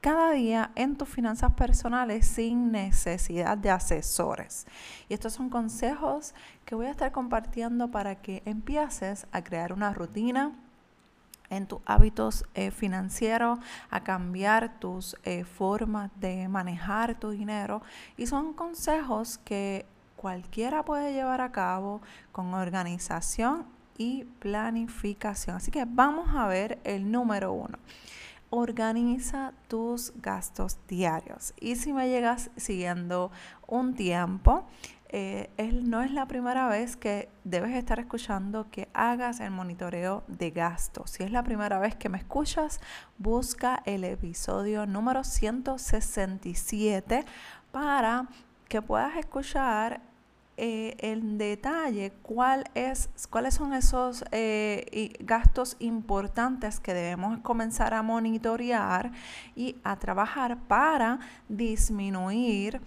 cada día en tus finanzas personales sin necesidad de asesores. Y estos son consejos que voy a estar compartiendo para que empieces a crear una rutina en tus hábitos eh, financieros, a cambiar tus eh, formas de manejar tu dinero. Y son consejos que cualquiera puede llevar a cabo con organización y planificación. Así que vamos a ver el número uno organiza tus gastos diarios. Y si me llegas siguiendo un tiempo, eh, no es la primera vez que debes estar escuchando que hagas el monitoreo de gastos. Si es la primera vez que me escuchas, busca el episodio número 167 para que puedas escuchar eh, en detalle cuál es, cuáles son esos eh, gastos importantes que debemos comenzar a monitorear y a trabajar para disminuir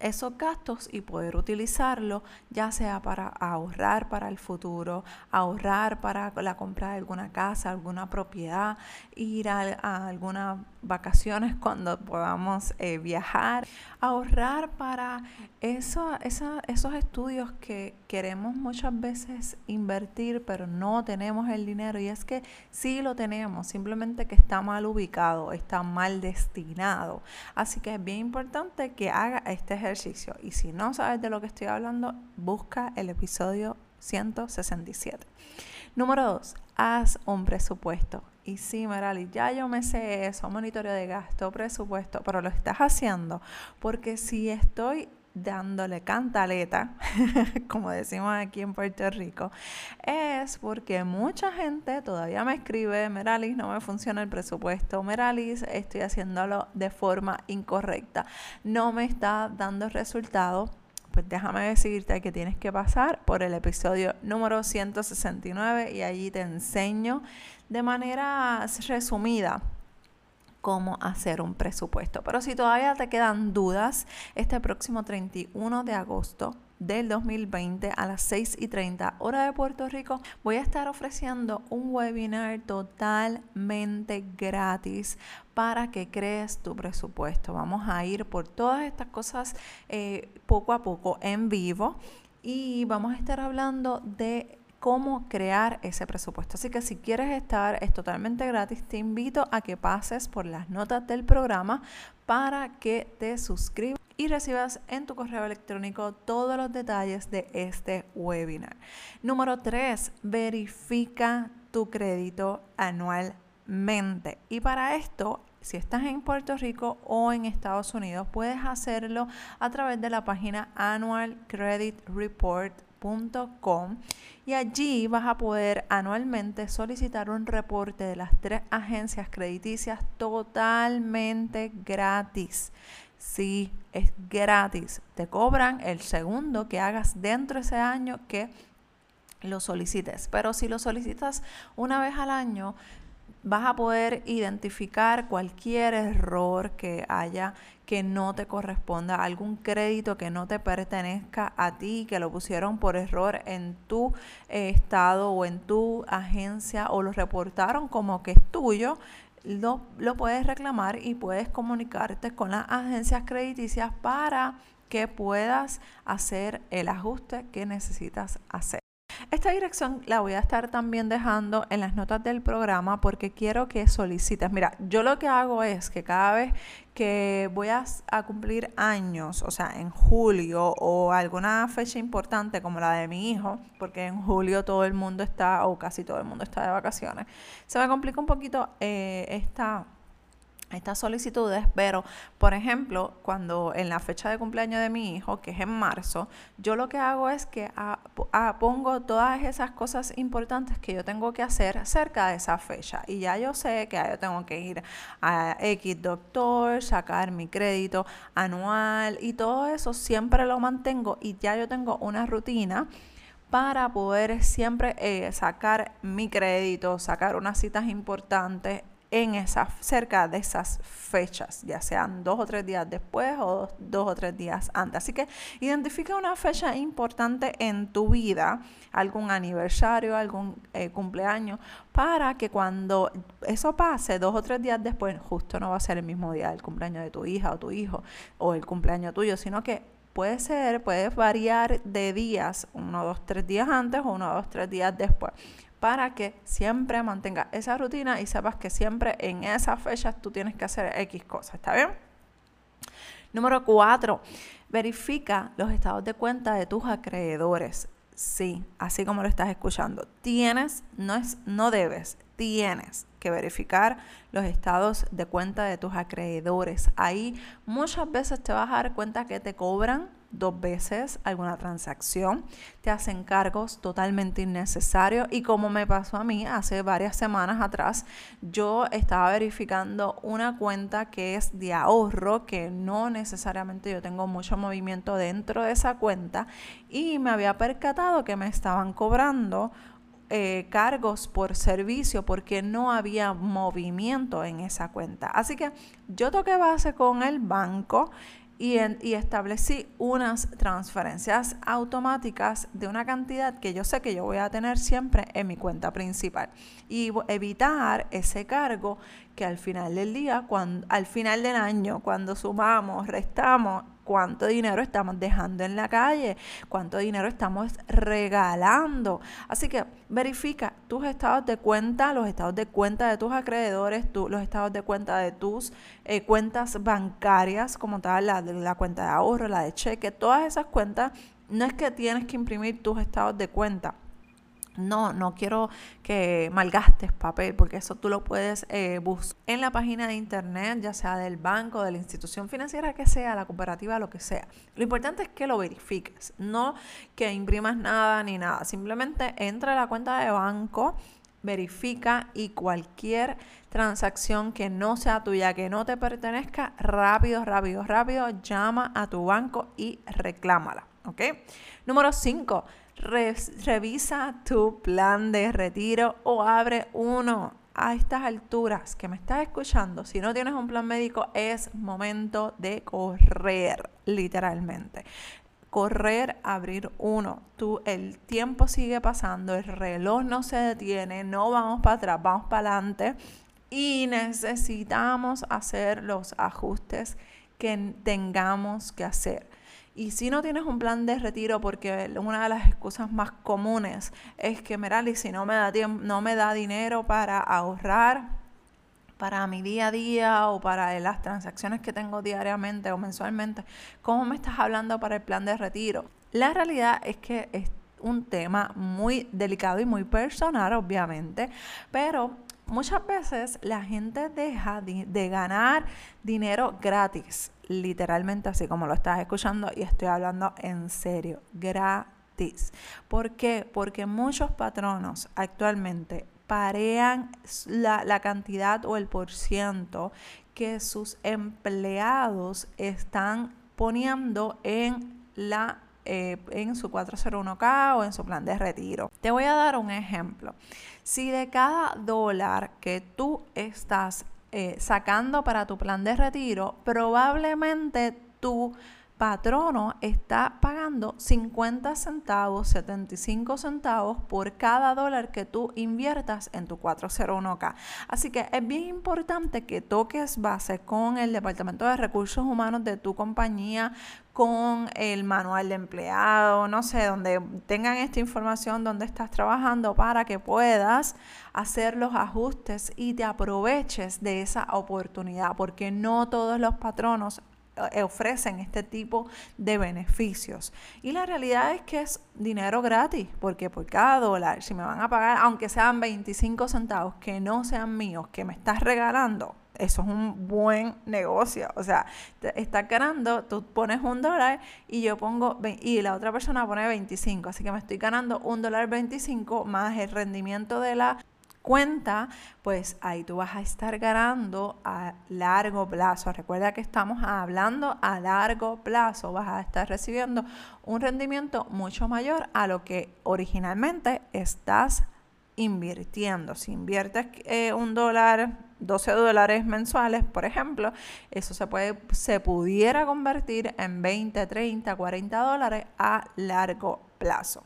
esos gastos y poder utilizarlo ya sea para ahorrar para el futuro, ahorrar para la compra de alguna casa, alguna propiedad, ir a, algunas vacaciones cuando podamos eh, viajar, ahorrar para eso, esos estudios que queremos muchas veces invertir pero no tenemos el dinero y es que sí lo tenemos, simplemente que está mal ubicado, está mal destinado. Así que es bien importante que haga este ejercicio y si no sabes de lo que estoy hablando, busca el episodio 167. Número 2. Haz un presupuesto. Y sí, Merali, ya yo me sé eso, monitoreo de gasto, presupuesto, pero lo estás haciendo porque si estoy dándole cantaleta, como decimos aquí en Puerto Rico, es porque mucha gente todavía me escribe, Meralis, no me funciona el presupuesto, Meralis, estoy haciéndolo de forma incorrecta, no me está dando resultado. Pues déjame decirte que tienes que pasar por el episodio número 169 y allí te enseño de manera resumida cómo hacer un presupuesto. Pero si todavía te quedan dudas, este próximo 31 de agosto del 2020 a las 6 y 30 hora de Puerto Rico voy a estar ofreciendo un webinar totalmente gratis para que crees tu presupuesto. Vamos a ir por todas estas cosas eh, poco a poco en vivo y vamos a estar hablando de cómo crear ese presupuesto. Así que si quieres estar, es totalmente gratis. Te invito a que pases por las notas del programa para que te suscribas y recibas en tu correo electrónico todos los detalles de este webinar. Número 3, verifica tu crédito anualmente. Y para esto si estás en Puerto Rico o en Estados Unidos, puedes hacerlo a través de la página Annual Credit Report y allí vas a poder anualmente solicitar un reporte de las tres agencias crediticias totalmente gratis. Sí, es gratis. Te cobran el segundo que hagas dentro de ese año que lo solicites. Pero si lo solicitas una vez al año, vas a poder identificar cualquier error que haya que no te corresponda, algún crédito que no te pertenezca a ti, que lo pusieron por error en tu eh, estado o en tu agencia o lo reportaron como que es tuyo, lo, lo puedes reclamar y puedes comunicarte con las agencias crediticias para que puedas hacer el ajuste que necesitas hacer. Esta dirección la voy a estar también dejando en las notas del programa porque quiero que solicites. Mira, yo lo que hago es que cada vez que voy a, cumplir años, o sea, en julio o alguna fecha importante como la de mi hijo, porque en julio todo el mundo está, o casi todo el mundo está de vacaciones, se me complica un poquito eh, esta estas solicitudes, pero por ejemplo, cuando en la fecha de cumpleaños de mi hijo, que es en marzo, yo lo que hago es que pongo todas esas cosas importantes que yo tengo que hacer cerca de esa fecha. Y ya yo sé que yo tengo que ir a X doctor, sacar mi crédito anual y todo eso siempre lo mantengo y ya yo tengo una rutina para poder siempre eh, sacar mi crédito, sacar unas citas importantes en esas, cerca de esas fechas, ya sean dos o tres días después o dos, o tres días antes. Así que identifica una fecha importante en tu vida, algún aniversario, algún eh, cumpleaños, para que cuando eso pase, dos o tres días después, justo no va a ser el mismo día el cumpleaños de tu hija o tu hijo o el cumpleaños tuyo, sino que puede ser, puede variar de días, uno, dos, tres días antes o uno, dos, tres días después para que siempre mantengas esa rutina y sepas que siempre en esas fechas tú tienes que hacer X cosas, ¿está bien? Número cuatro, verifica los estados de cuenta de tus acreedores. Sí, así como lo estás escuchando. Tienes, no es, no debes, tienes que verificar los estados de cuenta de tus acreedores. Ahí muchas veces te vas a dar cuenta que te cobran dos veces alguna transacción, te hacen cargos totalmente innecesarios y como me pasó a mí hace varias semanas atrás, yo estaba verificando una cuenta que es de ahorro, que no necesariamente yo tengo mucho movimiento dentro de esa cuenta y me había percatado que me estaban cobrando eh, cargos por servicio porque no había movimiento en esa cuenta. Así que yo toqué base con el banco y, establecí unas transferencias automáticas de una cantidad que yo sé que yo voy a tener siempre en mi cuenta principal y evitar ese cargo que al final del día, cuando, al final del año, cuando sumamos, restamos, cuánto dinero estamos dejando en la calle, cuánto dinero estamos regalando. Así que verifica tus estados de cuenta, los estados de cuenta de tus acreedores, los estados de cuenta de tus eh, cuentas bancarias, como tal, la, la cuenta de ahorro, la de cheque, todas esas cuentas. No es que tienes que imprimir tus estados de cuenta no, no quiero que malgastes papel, porque eso tú lo puedes eh, buscar en la página de internet, ya sea del banco, de la institución financiera que sea, la cooperativa, lo que sea. Lo importante es que lo verifiques, no que imprimas nada ni nada. Simplemente entra a la cuenta de banco, verifica y cualquier transacción que no sea tuya, que no te pertenezca, rápido, rápido, rápido, llama a tu banco y reclámala. ¿Ok? Número 5 revisa tu plan de retiro o abre uno a estas alturas que me estás escuchando. Si no tienes un plan médico, es momento de correr, literalmente. Correr, abrir uno. Tú, el tiempo sigue pasando, el reloj no se detiene, no vamos para atrás, vamos para adelante y necesitamos hacer los ajustes que tengamos que hacer. Y si no tienes un plan de retiro, porque una de las excusas más comunes es que, Merali, si no me da tiempo, no me da dinero para ahorrar para mi día a día o para las transacciones que tengo diariamente o mensualmente, ¿cómo me estás hablando para el plan de retiro? La realidad es que es un tema muy delicado y muy personal, obviamente, pero muchas veces la gente deja de ganar dinero gratis literalmente así como lo estás escuchando y estoy hablando en serio, gratis. ¿Por qué? Porque muchos patronos actualmente parean la, la cantidad o el por ciento que sus empleados están poniendo en la eh, en su 401k o en su plan de retiro. Te voy a dar un ejemplo. Si de cada dólar que tú estás eh, sacando para tu plan de retiro, probablemente tu patrono está pagando 50 centavos, 75 centavos por cada dólar que tú inviertas en tu 401k. Así que es bien importante que toques base con el Departamento de Recursos Humanos de tu compañía, con el manual de empleado, no sé, donde tengan esta información donde estás trabajando para que puedas hacer los ajustes y te aproveches de esa oportunidad, porque no todos los patronos eh, ofrecen este tipo de beneficios. Y la realidad es que es dinero gratis, porque por cada dólar, si me van a pagar, aunque sean 25 centavos, que no sean míos, que me estás regalando, eso es un buen negocio. O sea, estás ganando, tú pones un dólar y yo pongo, y la otra persona pone 25. Así que me estoy ganando un dólar 25 más el rendimiento de la cuenta, pues ahí tú vas a estar ganando a largo plazo. Recuerda que estamos hablando a largo plazo. Vas a estar recibiendo un rendimiento mucho mayor a lo que originalmente estás invirtiendo. Si inviertes eh, un dólar, 12 dólares mensuales, por ejemplo, eso se, puede, se pudiera convertir en 20, 30, 40 dólares a largo plazo.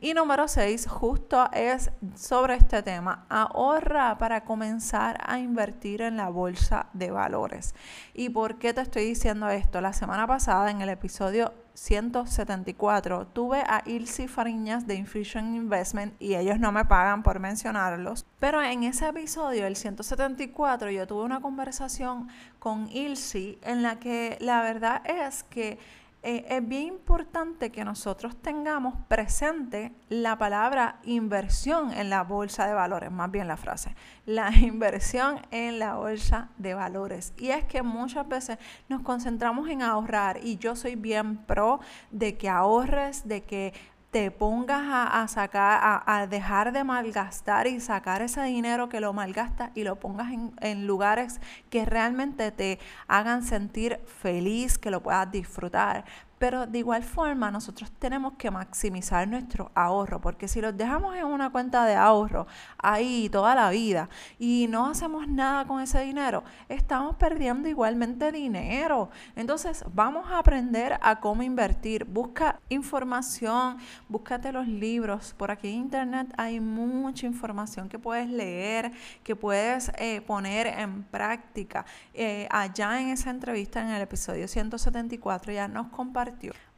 Y número 6, justo es sobre este tema, ahorra para comenzar a invertir en la bolsa de valores. ¿Y por qué te estoy diciendo esto? La semana pasada en el episodio 174 tuve a Ilse Fariñas de Infusion Investment y ellos no me pagan por mencionarlos. Pero en ese episodio, el 174, yo tuve una conversación con Ilse en la que la verdad es que eh, es bien importante que nosotros tengamos presente la palabra inversión en la bolsa de valores, más bien la frase, la inversión en la bolsa de valores. Y es que muchas veces nos concentramos en ahorrar y yo soy bien pro de que ahorres, de que te pongas a, sacar, a, dejar de malgastar y sacar ese dinero que lo malgastas y lo pongas en, en, lugares que realmente te hagan sentir feliz, que lo puedas disfrutar. Pero de igual forma nosotros tenemos que maximizar nuestro ahorro, porque si los dejamos en una cuenta de ahorro ahí toda la vida y no hacemos nada con ese dinero, estamos perdiendo igualmente dinero. Entonces vamos a aprender a cómo invertir. Busca información, búscate los libros. Por aquí en internet hay mucha información que puedes leer, que puedes eh, poner en práctica. Eh, allá en esa entrevista en el episodio 174 ya nos compartimos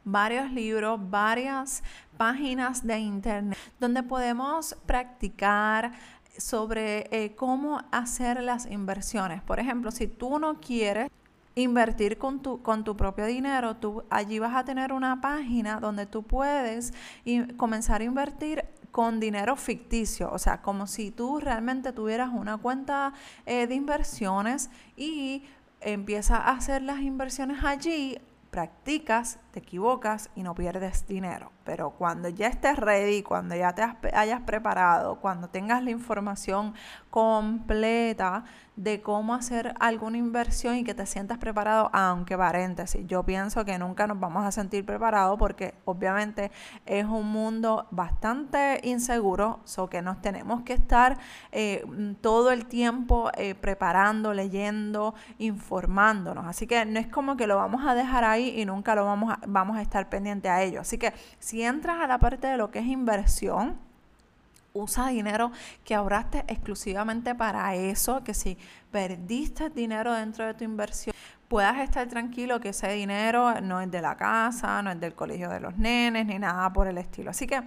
varios libros, varias páginas de internet donde podemos practicar sobre eh, cómo hacer las inversiones. Por ejemplo, si tú no quieres invertir con tu, con tu propio dinero, tú allí vas a tener una página donde tú puedes comenzar a invertir con dinero ficticio, o sea, como si tú realmente tuvieras una cuenta eh, de inversiones y empiezas a hacer las inversiones allí practicas, te equivocas y no pierdes dinero. Pero cuando ya estés ready, cuando ya te hayas preparado, cuando tengas la información completa de cómo hacer alguna inversión y que te sientas preparado, aunque paréntesis, yo pienso que nunca nos vamos a sentir preparados porque obviamente es un mundo bastante inseguro, so que nos tenemos que estar eh, todo el tiempo eh, preparando, leyendo, informándonos. Así que no es como que lo vamos a dejar ahí y nunca lo vamos a, vamos a estar pendiente a ello. Así que si entras a la parte de lo que es inversión, usa dinero que ahorraste exclusivamente para eso, que si perdiste dinero dentro de tu inversión, puedas estar tranquilo que ese dinero no es de la casa, no es del colegio de los nenes, ni nada por el estilo. Así que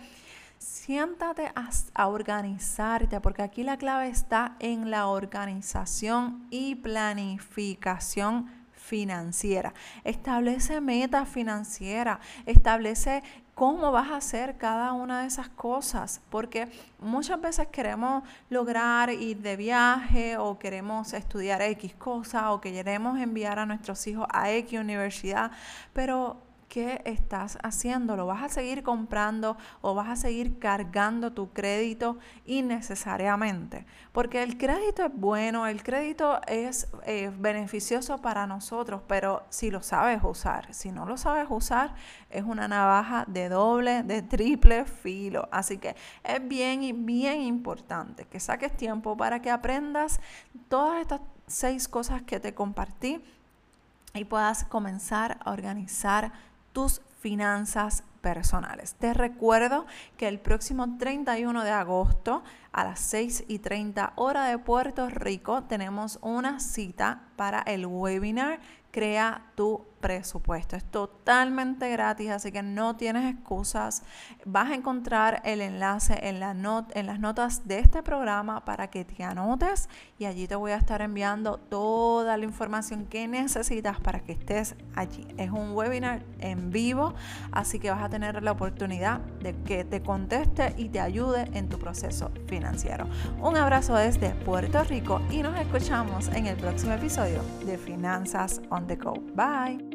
siéntate a, a, organizarte, porque aquí la clave está en la organización y planificación financiera. Establece metas financieras, establece cómo vas a hacer cada una de esas cosas, porque muchas veces queremos lograr ir de viaje o queremos estudiar X cosa o queremos enviar a nuestros hijos a X universidad, pero ¿qué estás haciendo? ¿Lo vas a seguir comprando o vas a seguir cargando tu crédito innecesariamente? Porque el crédito es bueno, el crédito es eh, beneficioso para nosotros, pero si lo sabes usar, si no lo sabes usar, es una navaja de doble, de triple filo. Así que es bien, bien importante que saques tiempo para que aprendas todas estas seis cosas que te compartí y puedas comenzar a organizar tus finanzas personales. Te recuerdo que el próximo 31 de agosto a las 6 y 30 hora de Puerto Rico tenemos una cita para el webinar Crea tu presupuesto. Es totalmente gratis, así que no tienes excusas. Vas a encontrar el enlace en, en las notas de este programa para que te anotes y allí te voy a estar enviando toda la información que necesitas para que estés allí. Es un webinar en vivo, así que vas a tener la oportunidad de que te conteste y te ayude en tu proceso financiero. Un abrazo desde Puerto Rico y nos escuchamos en el próximo episodio de Finanzas on the Go. Bye.